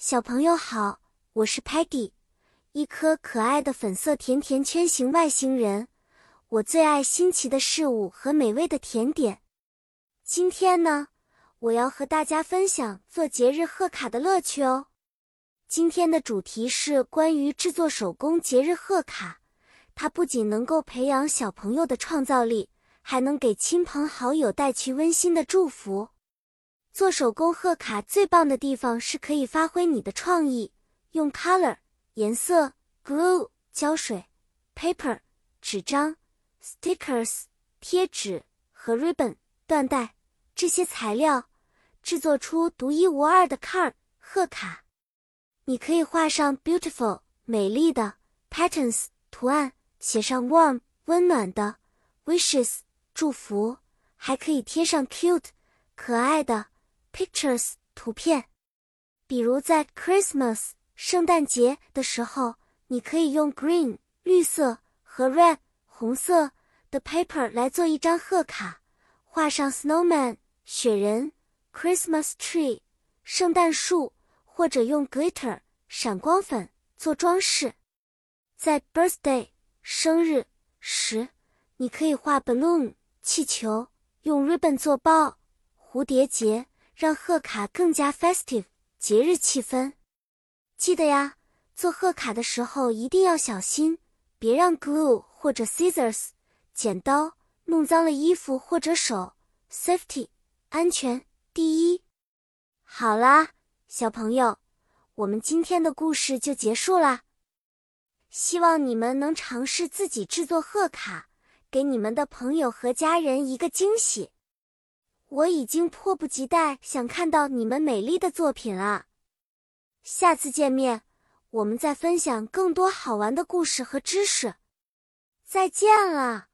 小朋友好，我是 Peggy，一颗可爱的粉色甜甜圈型外星人。我最爱新奇的事物和美味的甜点。今天呢，我要和大家分享做节日贺卡的乐趣哦。今天的主题是关于制作手工节日贺卡，它不仅能够培养小朋友的创造力，还能给亲朋好友带去温馨的祝福。做手工贺卡最棒的地方是可以发挥你的创意，用 color 颜色、glue 胶水、paper 纸张、stickers 贴纸和 ribbon 缎带这些材料，制作出独一无二的 card 贺卡。你可以画上 beautiful 美丽的 patterns 图案，写上 warm 温暖的 wishes 祝福，还可以贴上 cute 可爱的。Pictures 图片，比如在 Christmas 圣诞节的时候，你可以用 green 绿色和 red 红色的 paper 来做一张贺卡，画上 snowman 雪人、Christmas tree 圣诞树，或者用 glitter 闪光粉做装饰。在 birthday 生日时，你可以画 balloon 气球，用 ribbon 做包蝴蝶结。让贺卡更加 festive 节日气氛。记得呀，做贺卡的时候一定要小心，别让 glue 或者 scissors 剪刀弄脏了衣服或者手。Safety 安全第一。好啦，小朋友，我们今天的故事就结束啦。希望你们能尝试自己制作贺卡，给你们的朋友和家人一个惊喜。我已经迫不及待想看到你们美丽的作品了。下次见面，我们再分享更多好玩的故事和知识。再见了。